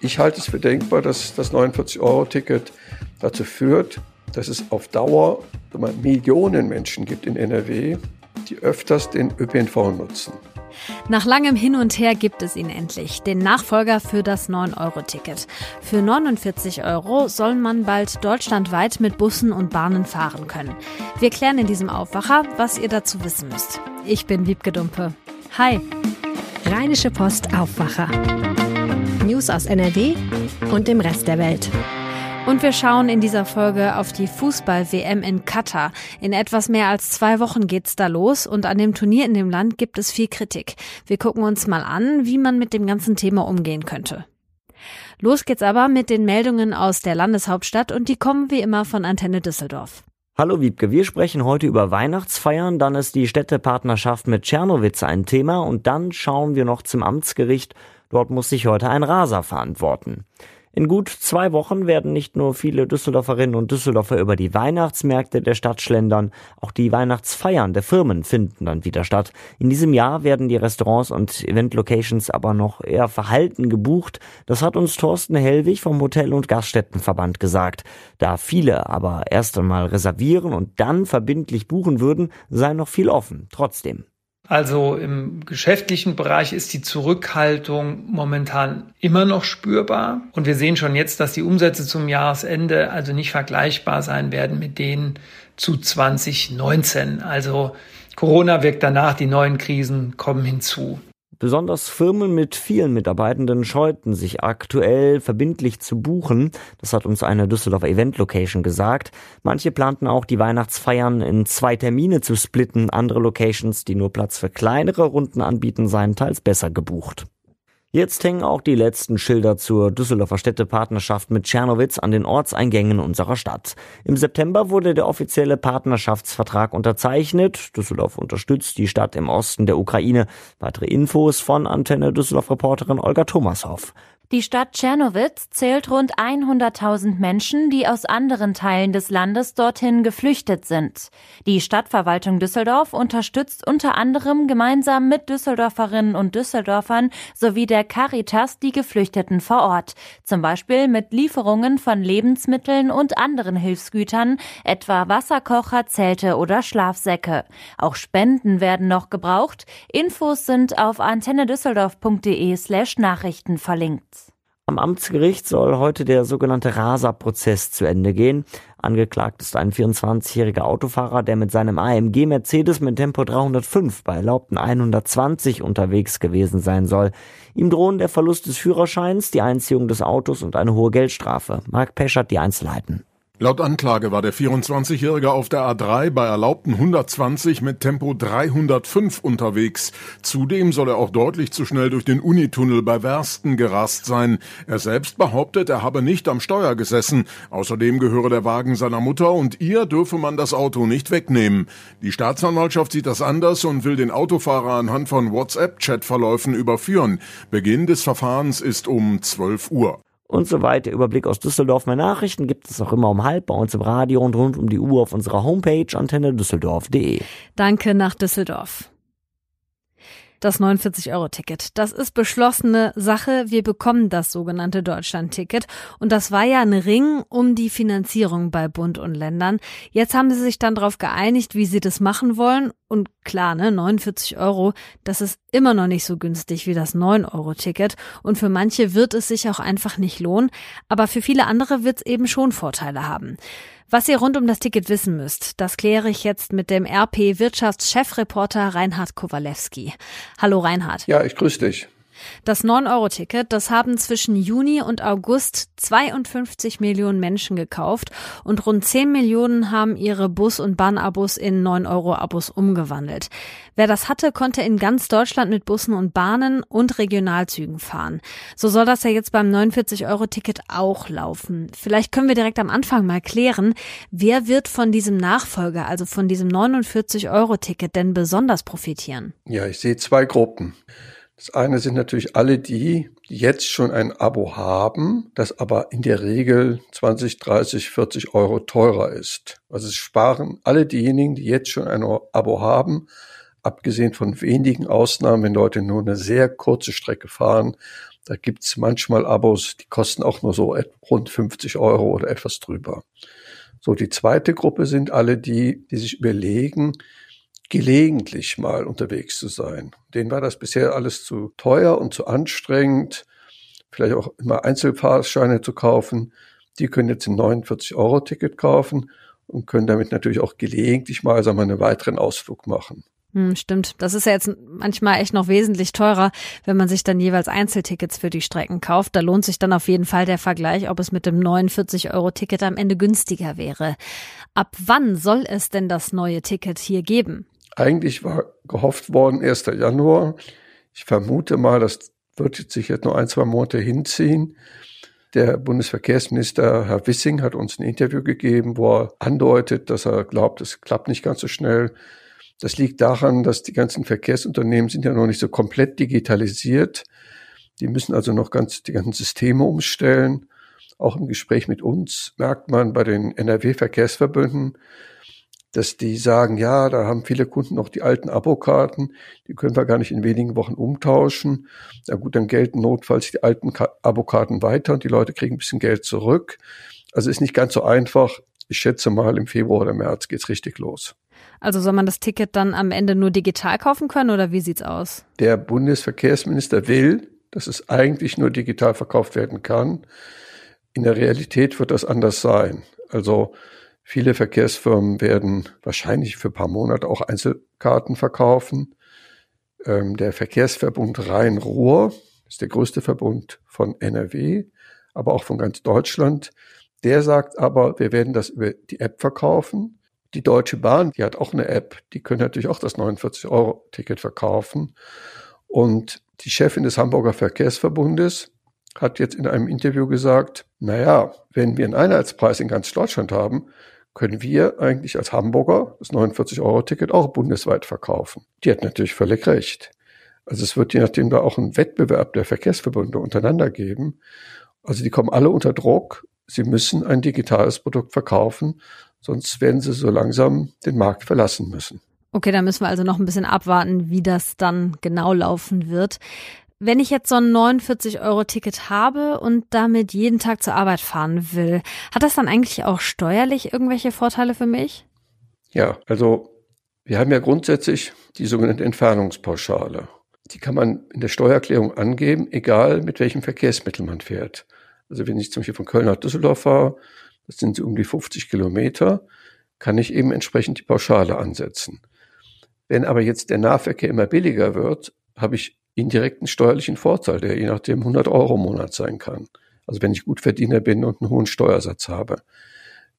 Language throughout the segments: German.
Ich halte es für denkbar, dass das 49-Euro-Ticket dazu führt, dass es auf Dauer Millionen Menschen gibt in NRW, die öfters den ÖPNV nutzen. Nach langem Hin und Her gibt es ihn endlich, den Nachfolger für das 9-Euro-Ticket. Für 49 Euro soll man bald deutschlandweit mit Bussen und Bahnen fahren können. Wir klären in diesem Aufwacher, was ihr dazu wissen müsst. Ich bin Wiebke Dumpe. Hi. Rheinische Post Aufwacher. News aus NRW und dem Rest der Welt. Und wir schauen in dieser Folge auf die Fußball-WM in Katar. In etwas mehr als zwei Wochen geht's da los und an dem Turnier in dem Land gibt es viel Kritik. Wir gucken uns mal an, wie man mit dem ganzen Thema umgehen könnte. Los geht's aber mit den Meldungen aus der Landeshauptstadt und die kommen wie immer von Antenne Düsseldorf. Hallo Wiebke, wir sprechen heute über Weihnachtsfeiern, dann ist die Städtepartnerschaft mit Tschernowitz ein Thema und dann schauen wir noch zum Amtsgericht. Dort muss sich heute ein Raser verantworten. In gut zwei Wochen werden nicht nur viele Düsseldorferinnen und Düsseldorfer über die Weihnachtsmärkte der Stadt schlendern, auch die Weihnachtsfeiern der Firmen finden dann wieder statt. In diesem Jahr werden die Restaurants und Event-Locations aber noch eher verhalten gebucht. Das hat uns Thorsten Hellwig vom Hotel- und Gaststättenverband gesagt. Da viele aber erst einmal reservieren und dann verbindlich buchen würden, sei noch viel offen. Trotzdem. Also im geschäftlichen Bereich ist die Zurückhaltung momentan immer noch spürbar. Und wir sehen schon jetzt, dass die Umsätze zum Jahresende also nicht vergleichbar sein werden mit denen zu 2019. Also Corona wirkt danach, die neuen Krisen kommen hinzu. Besonders Firmen mit vielen Mitarbeitenden scheuten sich aktuell verbindlich zu buchen. Das hat uns eine Düsseldorfer Event Location gesagt. Manche planten auch die Weihnachtsfeiern in zwei Termine zu splitten. Andere Locations, die nur Platz für kleinere Runden anbieten, seien teils besser gebucht. Jetzt hängen auch die letzten Schilder zur Düsseldorfer Städtepartnerschaft mit Tschernowitz an den Ortseingängen unserer Stadt. Im September wurde der offizielle Partnerschaftsvertrag unterzeichnet. Düsseldorf unterstützt die Stadt im Osten der Ukraine. Weitere Infos von Antenne Düsseldorf Reporterin Olga Thomashoff. Die Stadt Tschernowitz zählt rund 100.000 Menschen, die aus anderen Teilen des Landes dorthin geflüchtet sind. Die Stadtverwaltung Düsseldorf unterstützt unter anderem gemeinsam mit Düsseldorferinnen und Düsseldorfern sowie der Caritas die Geflüchteten vor Ort, zum Beispiel mit Lieferungen von Lebensmitteln und anderen Hilfsgütern, etwa Wasserkocher, Zelte oder Schlafsäcke. Auch Spenden werden noch gebraucht. Infos sind auf antennedüsseldorf.de slash Nachrichten verlinkt. Am Amtsgericht soll heute der sogenannte Rasa-Prozess zu Ende gehen. Angeklagt ist ein 24-jähriger Autofahrer, der mit seinem AMG Mercedes mit Tempo 305 bei erlaubten 120 unterwegs gewesen sein soll. Ihm drohen der Verlust des Führerscheins, die Einziehung des Autos und eine hohe Geldstrafe. Mark Peschert die Einzelheiten. Laut Anklage war der 24-Jährige auf der A3 bei erlaubten 120 mit Tempo 305 unterwegs. Zudem soll er auch deutlich zu schnell durch den Unitunnel bei Wersten gerast sein. Er selbst behauptet, er habe nicht am Steuer gesessen. Außerdem gehöre der Wagen seiner Mutter und ihr dürfe man das Auto nicht wegnehmen. Die Staatsanwaltschaft sieht das anders und will den Autofahrer anhand von WhatsApp-Chatverläufen überführen. Beginn des Verfahrens ist um 12 Uhr und so weiter. Überblick aus Düsseldorf. Mehr Nachrichten gibt es auch immer um halb bei uns im Radio und rund um die Uhr auf unserer Homepage antenne düsseldorf.de. Danke nach Düsseldorf das 49-Euro-Ticket. Das ist beschlossene Sache. Wir bekommen das sogenannte Deutschland-Ticket. Und das war ja ein Ring um die Finanzierung bei Bund und Ländern. Jetzt haben sie sich dann darauf geeinigt, wie sie das machen wollen. Und klar, ne, 49 Euro, das ist immer noch nicht so günstig wie das 9-Euro-Ticket. Und für manche wird es sich auch einfach nicht lohnen. Aber für viele andere wird es eben schon Vorteile haben. Was ihr rund um das Ticket wissen müsst, das kläre ich jetzt mit dem RP Wirtschaftschefreporter Reinhard Kowalewski. Hallo Reinhard. Ja, ich grüße dich. Das 9-Euro-Ticket, das haben zwischen Juni und August 52 Millionen Menschen gekauft und rund 10 Millionen haben ihre Bus- und Bahnabos in 9-Euro-Abos umgewandelt. Wer das hatte, konnte in ganz Deutschland mit Bussen und Bahnen und Regionalzügen fahren. So soll das ja jetzt beim 49-Euro-Ticket auch laufen. Vielleicht können wir direkt am Anfang mal klären, wer wird von diesem Nachfolger, also von diesem 49-Euro-Ticket denn besonders profitieren? Ja, ich sehe zwei Gruppen. Das eine sind natürlich alle die, die jetzt schon ein Abo haben, das aber in der Regel 20, 30, 40 Euro teurer ist. Also es sparen alle diejenigen, die jetzt schon ein Abo haben, abgesehen von wenigen Ausnahmen, wenn Leute nur eine sehr kurze Strecke fahren, Da gibt's manchmal Abos, die kosten auch nur so rund 50 Euro oder etwas drüber. So, die zweite Gruppe sind alle die, die sich überlegen, gelegentlich mal unterwegs zu sein. Denen war das bisher alles zu teuer und zu anstrengend, vielleicht auch immer Einzelfahrscheine zu kaufen. Die können jetzt ein 49-Euro-Ticket kaufen und können damit natürlich auch gelegentlich mal sagen wir, einen weiteren Ausflug machen. Hm, stimmt. Das ist ja jetzt manchmal echt noch wesentlich teurer, wenn man sich dann jeweils Einzeltickets für die Strecken kauft. Da lohnt sich dann auf jeden Fall der Vergleich, ob es mit dem 49-Euro-Ticket am Ende günstiger wäre. Ab wann soll es denn das neue Ticket hier geben? Eigentlich war gehofft worden 1. Januar. Ich vermute mal, das wird sich jetzt nur ein, zwei Monate hinziehen. Der Bundesverkehrsminister Herr Wissing hat uns ein Interview gegeben, wo er andeutet, dass er glaubt, es klappt nicht ganz so schnell. Das liegt daran, dass die ganzen Verkehrsunternehmen sind ja noch nicht so komplett digitalisiert. Die müssen also noch ganz die ganzen Systeme umstellen. Auch im Gespräch mit uns merkt man bei den NRW-Verkehrsverbünden, dass die sagen, ja, da haben viele Kunden noch die alten Abokarten, die können wir gar nicht in wenigen Wochen umtauschen. Na gut, dann gelten notfalls die alten Abokarten weiter und die Leute kriegen ein bisschen Geld zurück. Also ist nicht ganz so einfach. Ich schätze mal, im Februar oder März geht's richtig los. Also soll man das Ticket dann am Ende nur digital kaufen können oder wie sieht's aus? Der Bundesverkehrsminister will, dass es eigentlich nur digital verkauft werden kann. In der Realität wird das anders sein. Also viele Verkehrsfirmen werden wahrscheinlich für ein paar Monate auch Einzelkarten verkaufen. Ähm, der Verkehrsverbund Rhein-Ruhr ist der größte Verbund von NRW, aber auch von ganz Deutschland. Der sagt aber, wir werden das über die App verkaufen. Die Deutsche Bahn, die hat auch eine App, die können natürlich auch das 49-Euro-Ticket verkaufen. Und die Chefin des Hamburger Verkehrsverbundes hat jetzt in einem Interview gesagt, naja, wenn wir einen Einheitspreis in ganz Deutschland haben, können wir eigentlich als Hamburger das 49-Euro-Ticket auch bundesweit verkaufen. Die hat natürlich völlig recht. Also es wird je nachdem da auch einen Wettbewerb der Verkehrsverbunde untereinander geben. Also die kommen alle unter Druck. Sie müssen ein digitales Produkt verkaufen, Sonst werden sie so langsam den Markt verlassen müssen. Okay, da müssen wir also noch ein bisschen abwarten, wie das dann genau laufen wird. Wenn ich jetzt so ein 49-Euro-Ticket habe und damit jeden Tag zur Arbeit fahren will, hat das dann eigentlich auch steuerlich irgendwelche Vorteile für mich? Ja, also wir haben ja grundsätzlich die sogenannte Entfernungspauschale. Die kann man in der Steuererklärung angeben, egal mit welchem Verkehrsmittel man fährt. Also wenn ich zum Beispiel von Köln nach Düsseldorf fahre, das sind so um die 50 Kilometer, kann ich eben entsprechend die Pauschale ansetzen. Wenn aber jetzt der Nahverkehr immer billiger wird, habe ich indirekten steuerlichen Vorteil, der je nachdem 100 Euro im Monat sein kann. Also wenn ich gut Verdiener bin und einen hohen Steuersatz habe.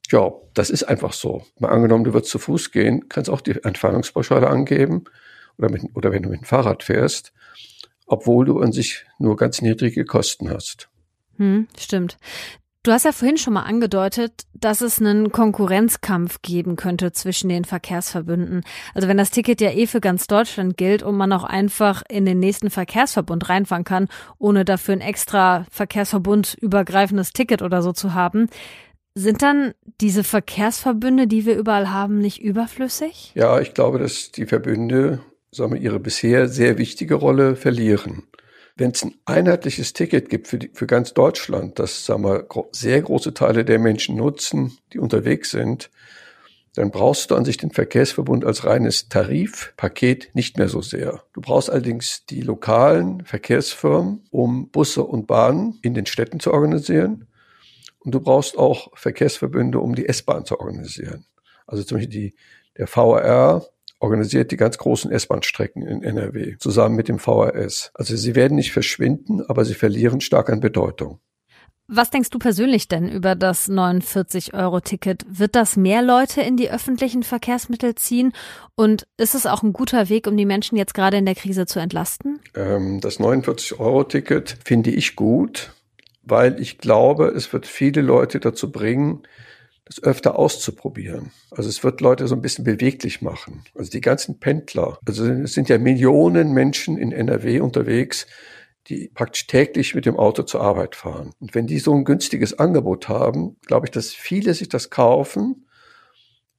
Ja, das ist einfach so. Mal angenommen, du würdest zu Fuß gehen, kannst auch die Entfernungspauschale angeben oder, mit, oder wenn du mit dem Fahrrad fährst, obwohl du an sich nur ganz niedrige Kosten hast. Hm, stimmt. Du hast ja vorhin schon mal angedeutet, dass es einen Konkurrenzkampf geben könnte zwischen den Verkehrsverbünden. Also wenn das Ticket ja eh für ganz Deutschland gilt und man auch einfach in den nächsten Verkehrsverbund reinfahren kann, ohne dafür ein extra Verkehrsverbund übergreifendes Ticket oder so zu haben, sind dann diese Verkehrsverbünde, die wir überall haben, nicht überflüssig? Ja, ich glaube, dass die Verbünde sagen wir, ihre bisher sehr wichtige Rolle verlieren wenn es ein einheitliches Ticket gibt für, die, für ganz Deutschland, das sagen wir, sehr große Teile der Menschen nutzen, die unterwegs sind, dann brauchst du an sich den Verkehrsverbund als reines Tarifpaket nicht mehr so sehr. Du brauchst allerdings die lokalen Verkehrsfirmen, um Busse und Bahnen in den Städten zu organisieren. Und du brauchst auch Verkehrsverbünde, um die S-Bahn zu organisieren. Also zum Beispiel die, der VRR organisiert die ganz großen S-Bahn-Strecken in NRW zusammen mit dem VRS. Also sie werden nicht verschwinden, aber sie verlieren stark an Bedeutung. Was denkst du persönlich denn über das 49-Euro-Ticket? Wird das mehr Leute in die öffentlichen Verkehrsmittel ziehen? Und ist es auch ein guter Weg, um die Menschen jetzt gerade in der Krise zu entlasten? Ähm, das 49-Euro-Ticket finde ich gut, weil ich glaube, es wird viele Leute dazu bringen, das öfter auszuprobieren. Also es wird Leute so ein bisschen beweglich machen. Also die ganzen Pendler, also es sind ja Millionen Menschen in NRW unterwegs, die praktisch täglich mit dem Auto zur Arbeit fahren. Und wenn die so ein günstiges Angebot haben, glaube ich, dass viele sich das kaufen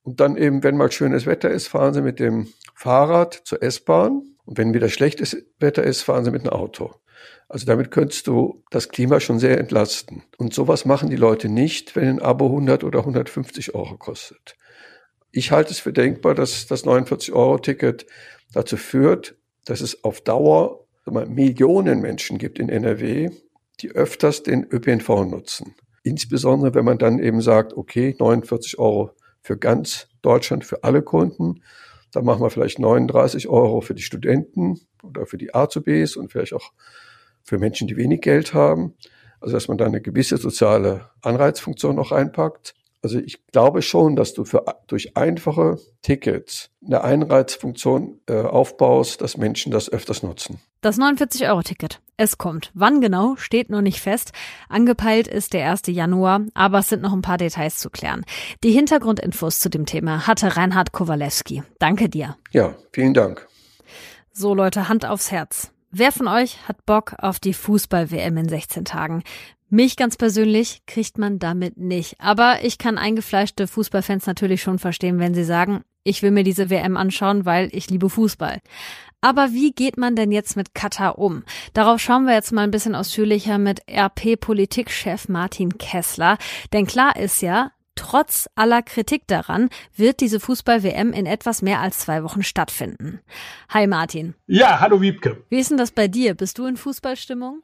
und dann eben, wenn mal schönes Wetter ist, fahren sie mit dem Fahrrad zur S-Bahn und wenn wieder schlechtes Wetter ist, fahren sie mit dem Auto. Also damit könntest du das Klima schon sehr entlasten. Und sowas machen die Leute nicht, wenn ein Abo 100 oder 150 Euro kostet. Ich halte es für denkbar, dass das 49-Euro-Ticket dazu führt, dass es auf Dauer Millionen Menschen gibt in NRW, die öfters den ÖPNV nutzen. Insbesondere, wenn man dann eben sagt, okay, 49 Euro für ganz Deutschland, für alle Kunden. Dann machen wir vielleicht 39 Euro für die Studenten oder für die Azubis und vielleicht auch für Menschen, die wenig Geld haben. Also, dass man da eine gewisse soziale Anreizfunktion noch einpackt. Also ich glaube schon, dass du für, durch einfache Tickets eine Einreizfunktion äh, aufbaust, dass Menschen das öfters nutzen. Das 49-Euro-Ticket. Es kommt. Wann genau, steht noch nicht fest. Angepeilt ist der 1. Januar, aber es sind noch ein paar Details zu klären. Die Hintergrundinfos zu dem Thema hatte Reinhard Kowalewski. Danke dir. Ja, vielen Dank. So Leute, Hand aufs Herz. Wer von euch hat Bock auf die Fußball-WM in 16 Tagen? Mich ganz persönlich kriegt man damit nicht. Aber ich kann eingefleischte Fußballfans natürlich schon verstehen, wenn sie sagen, ich will mir diese WM anschauen, weil ich liebe Fußball. Aber wie geht man denn jetzt mit Katar um? Darauf schauen wir jetzt mal ein bisschen ausführlicher mit RP-Politikchef Martin Kessler. Denn klar ist ja, trotz aller Kritik daran wird diese Fußball-WM in etwas mehr als zwei Wochen stattfinden. Hi Martin. Ja, hallo Wiebke. Wie ist denn das bei dir? Bist du in Fußballstimmung?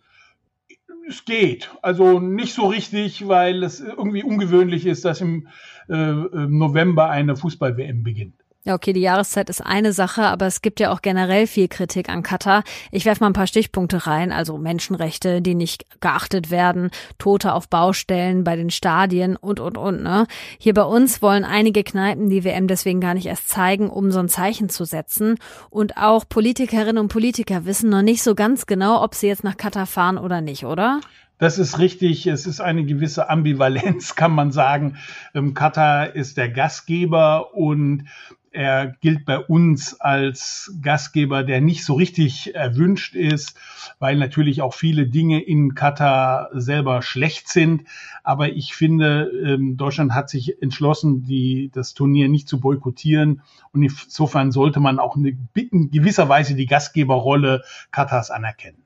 es geht. Also nicht so richtig, weil es irgendwie ungewöhnlich ist, dass im äh, November eine Fußball-WM beginnt. Ja, okay, die Jahreszeit ist eine Sache, aber es gibt ja auch generell viel Kritik an Katar. Ich werfe mal ein paar Stichpunkte rein, also Menschenrechte, die nicht geachtet werden, Tote auf Baustellen, bei den Stadien und, und, und. Ne? Hier bei uns wollen einige Kneipen die WM deswegen gar nicht erst zeigen, um so ein Zeichen zu setzen. Und auch Politikerinnen und Politiker wissen noch nicht so ganz genau, ob sie jetzt nach Katar fahren oder nicht, oder? Das ist richtig. Es ist eine gewisse Ambivalenz, kann man sagen. Ähm, Katar ist der Gastgeber und er gilt bei uns als Gastgeber, der nicht so richtig erwünscht ist, weil natürlich auch viele Dinge in Katar selber schlecht sind. Aber ich finde, ähm, Deutschland hat sich entschlossen, die, das Turnier nicht zu boykottieren. Und insofern sollte man auch in gewisser Weise die Gastgeberrolle Katars anerkennen.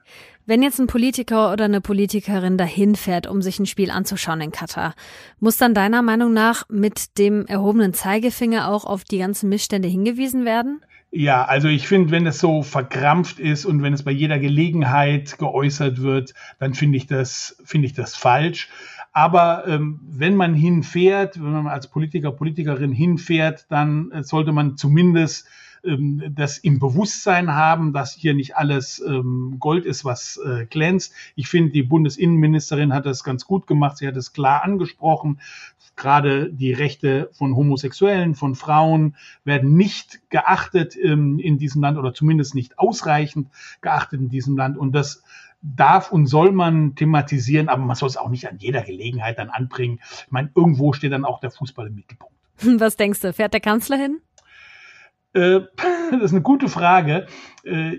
Wenn jetzt ein Politiker oder eine Politikerin dahin fährt, um sich ein Spiel anzuschauen in Katar, muss dann deiner Meinung nach mit dem erhobenen Zeigefinger auch auf die ganzen Missstände hingewiesen werden? Ja, also ich finde, wenn es so verkrampft ist und wenn es bei jeder Gelegenheit geäußert wird, dann finde ich das finde ich das falsch. Aber ähm, wenn man hinfährt, wenn man als Politiker, Politikerin hinfährt, dann äh, sollte man zumindest ähm, das im Bewusstsein haben, dass hier nicht alles ähm, Gold ist, was äh, glänzt. Ich finde, die Bundesinnenministerin hat das ganz gut gemacht. Sie hat es klar angesprochen. Gerade die Rechte von Homosexuellen, von Frauen werden nicht geachtet ähm, in diesem Land oder zumindest nicht ausreichend geachtet in diesem Land. Und das darf und soll man thematisieren, aber man soll es auch nicht an jeder Gelegenheit dann anbringen. Ich meine, irgendwo steht dann auch der Fußball im Mittelpunkt. Was denkst du, fährt der Kanzler hin? Äh, das ist eine gute Frage. Äh,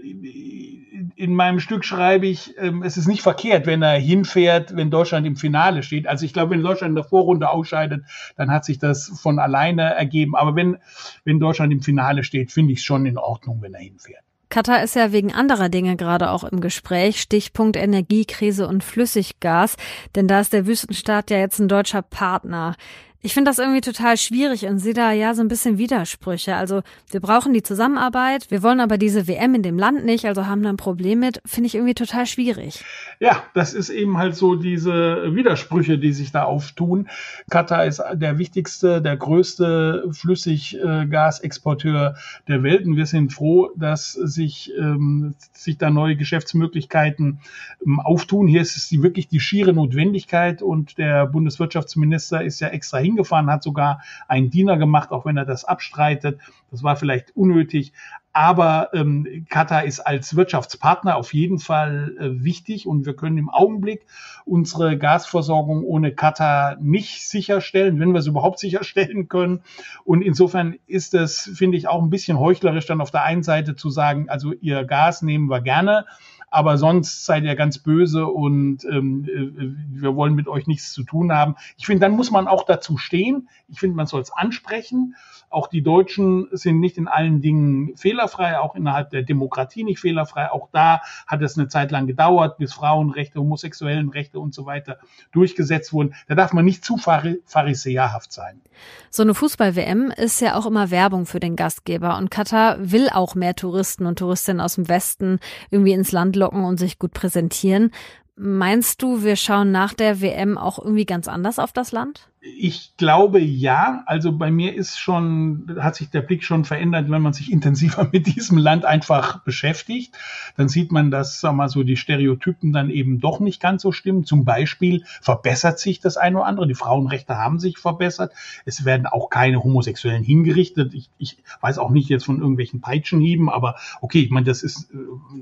in meinem Stück schreibe ich, ähm, es ist nicht verkehrt, wenn er hinfährt, wenn Deutschland im Finale steht. Also ich glaube, wenn Deutschland in der Vorrunde ausscheidet, dann hat sich das von alleine ergeben. Aber wenn, wenn Deutschland im Finale steht, finde ich es schon in Ordnung, wenn er hinfährt. Katar ist ja wegen anderer Dinge gerade auch im Gespräch. Stichpunkt Energiekrise und Flüssiggas. Denn da ist der Wüstenstaat ja jetzt ein deutscher Partner. Ich finde das irgendwie total schwierig und sehe da ja so ein bisschen Widersprüche. Also wir brauchen die Zusammenarbeit, wir wollen aber diese WM in dem Land nicht, also haben da ein Problem mit, finde ich irgendwie total schwierig. Ja, das ist eben halt so diese Widersprüche, die sich da auftun. Katar ist der wichtigste, der größte Flüssiggasexporteur der Welt und wir sind froh, dass sich, ähm, sich da neue Geschäftsmöglichkeiten ähm, auftun. Hier ist es die, wirklich die schiere Notwendigkeit und der Bundeswirtschaftsminister ist ja extra hingefahren, hat sogar einen Diener gemacht, auch wenn er das abstreitet. Das war vielleicht unnötig. Aber ähm, Katar ist als Wirtschaftspartner auf jeden Fall äh, wichtig und wir können im Augenblick unsere Gasversorgung ohne Katar nicht sicherstellen, wenn wir es überhaupt sicherstellen können. Und insofern ist es, finde ich, auch ein bisschen heuchlerisch dann auf der einen Seite zu sagen, also ihr Gas nehmen wir gerne, aber sonst seid ihr ganz böse und ähm, äh, wir wollen mit euch nichts zu tun haben. Ich finde, dann muss man auch dazu stehen. Ich finde, man soll es ansprechen. Auch die Deutschen sind nicht in allen Dingen fehlerfrei, auch innerhalb der Demokratie nicht fehlerfrei. Auch da hat es eine Zeit lang gedauert, bis Frauenrechte, Homosexuellenrechte und so weiter durchgesetzt wurden. Da darf man nicht zu pharisäerhaft sein. So eine Fußball-WM ist ja auch immer Werbung für den Gastgeber und Katar will auch mehr Touristen und Touristinnen aus dem Westen irgendwie ins Land locken und sich gut präsentieren. Meinst du, wir schauen nach der WM auch irgendwie ganz anders auf das Land? Ich glaube ja. Also bei mir ist schon, hat sich der Blick schon verändert, wenn man sich intensiver mit diesem Land einfach beschäftigt. Dann sieht man, dass, sag mal so, die Stereotypen dann eben doch nicht ganz so stimmen. Zum Beispiel verbessert sich das eine oder andere. Die Frauenrechte haben sich verbessert. Es werden auch keine Homosexuellen hingerichtet. Ich, ich weiß auch nicht jetzt von irgendwelchen Peitschenhieben, aber okay, ich meine, das ist,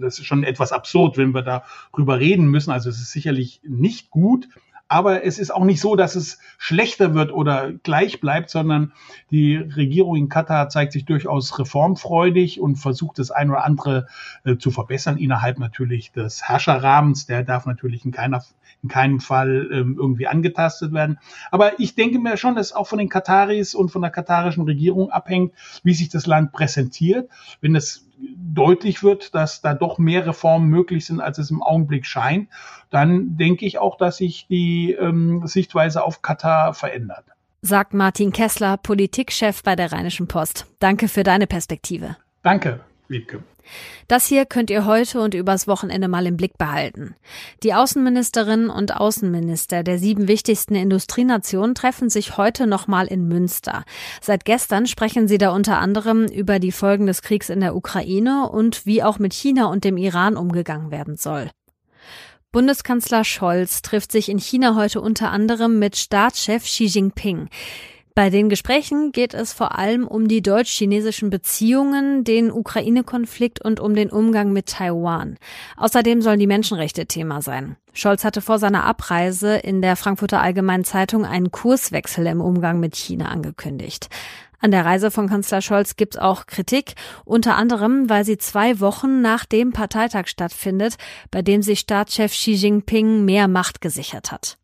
das ist schon etwas absurd, wenn wir darüber reden müssen. Also es ist sicherlich nicht gut aber es ist auch nicht so, dass es schlechter wird oder gleich bleibt, sondern die Regierung in Katar zeigt sich durchaus reformfreudig und versucht das ein oder andere äh, zu verbessern innerhalb natürlich des Herrscherrahmens. Der darf natürlich in keiner in keinem Fall ähm, irgendwie angetastet werden. Aber ich denke mir schon, dass auch von den Kataris und von der katarischen Regierung abhängt, wie sich das Land präsentiert. Wenn es deutlich wird, dass da doch mehr Reformen möglich sind, als es im Augenblick scheint, dann denke ich auch, dass sich die ähm, Sichtweise auf Katar verändert. Sagt Martin Kessler, Politikchef bei der Rheinischen Post. Danke für deine Perspektive. Danke, Wiebke. Das hier könnt ihr heute und übers Wochenende mal im Blick behalten. Die Außenministerinnen und Außenminister der sieben wichtigsten Industrienationen treffen sich heute nochmal in Münster. Seit gestern sprechen sie da unter anderem über die Folgen des Kriegs in der Ukraine und wie auch mit China und dem Iran umgegangen werden soll. Bundeskanzler Scholz trifft sich in China heute unter anderem mit Staatschef Xi Jinping. Bei den Gesprächen geht es vor allem um die deutsch-chinesischen Beziehungen, den Ukraine-Konflikt und um den Umgang mit Taiwan. Außerdem sollen die Menschenrechte Thema sein. Scholz hatte vor seiner Abreise in der Frankfurter Allgemeinen Zeitung einen Kurswechsel im Umgang mit China angekündigt. An der Reise von Kanzler Scholz gibt's auch Kritik, unter anderem, weil sie zwei Wochen nach dem Parteitag stattfindet, bei dem sich Staatschef Xi Jinping mehr Macht gesichert hat.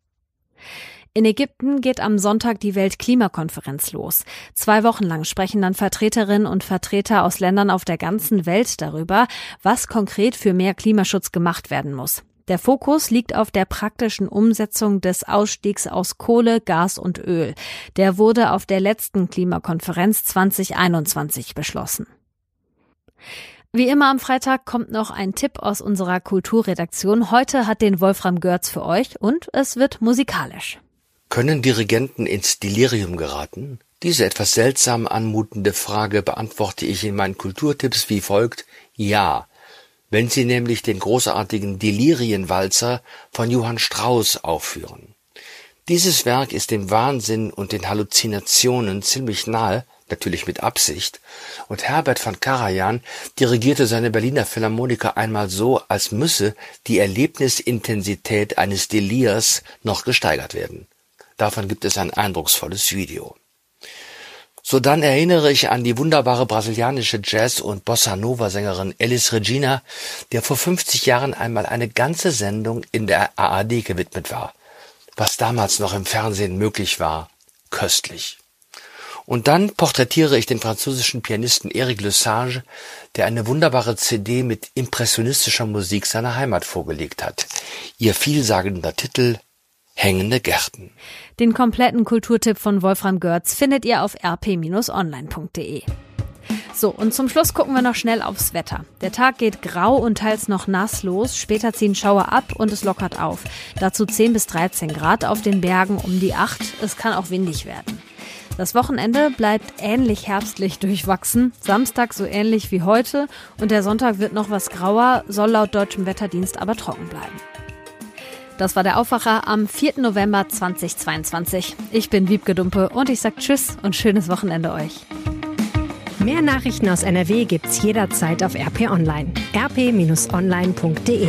In Ägypten geht am Sonntag die Weltklimakonferenz los. Zwei Wochen lang sprechen dann Vertreterinnen und Vertreter aus Ländern auf der ganzen Welt darüber, was konkret für mehr Klimaschutz gemacht werden muss. Der Fokus liegt auf der praktischen Umsetzung des Ausstiegs aus Kohle, Gas und Öl. Der wurde auf der letzten Klimakonferenz 2021 beschlossen. Wie immer am Freitag kommt noch ein Tipp aus unserer Kulturredaktion. Heute hat den Wolfram Görz für euch und es wird musikalisch. Können Dirigenten ins Delirium geraten? Diese etwas seltsam anmutende Frage beantworte ich in meinen Kulturtipps wie folgt: Ja, wenn sie nämlich den großartigen Delirienwalzer von Johann Strauss aufführen. Dieses Werk ist dem Wahnsinn und den Halluzinationen ziemlich nahe, natürlich mit Absicht, und Herbert von Karajan dirigierte seine Berliner Philharmoniker einmal so, als müsse die Erlebnisintensität eines Delirs noch gesteigert werden. Davon gibt es ein eindrucksvolles Video. So dann erinnere ich an die wunderbare brasilianische Jazz- und Bossa Nova-Sängerin Elis Regina, der vor 50 Jahren einmal eine ganze Sendung in der ARD gewidmet war. Was damals noch im Fernsehen möglich war, köstlich. Und dann porträtiere ich den französischen Pianisten Eric Lesage, der eine wunderbare CD mit impressionistischer Musik seiner Heimat vorgelegt hat. Ihr vielsagender Titel Hängende Gärten. Den kompletten Kulturtipp von Wolfram Görz findet ihr auf rp-online.de. So, und zum Schluss gucken wir noch schnell aufs Wetter. Der Tag geht grau und teils noch nass los, später ziehen Schauer ab und es lockert auf. Dazu 10 bis 13 Grad auf den Bergen um die 8. Es kann auch windig werden. Das Wochenende bleibt ähnlich herbstlich durchwachsen, Samstag so ähnlich wie heute und der Sonntag wird noch was grauer, soll laut deutschem Wetterdienst aber trocken bleiben. Das war der Aufwacher am 4. November 2022. Ich bin Wiebke Dumpe und ich sage Tschüss und schönes Wochenende euch. Mehr Nachrichten aus NRW gibt's jederzeit auf RP Online. rp-online.de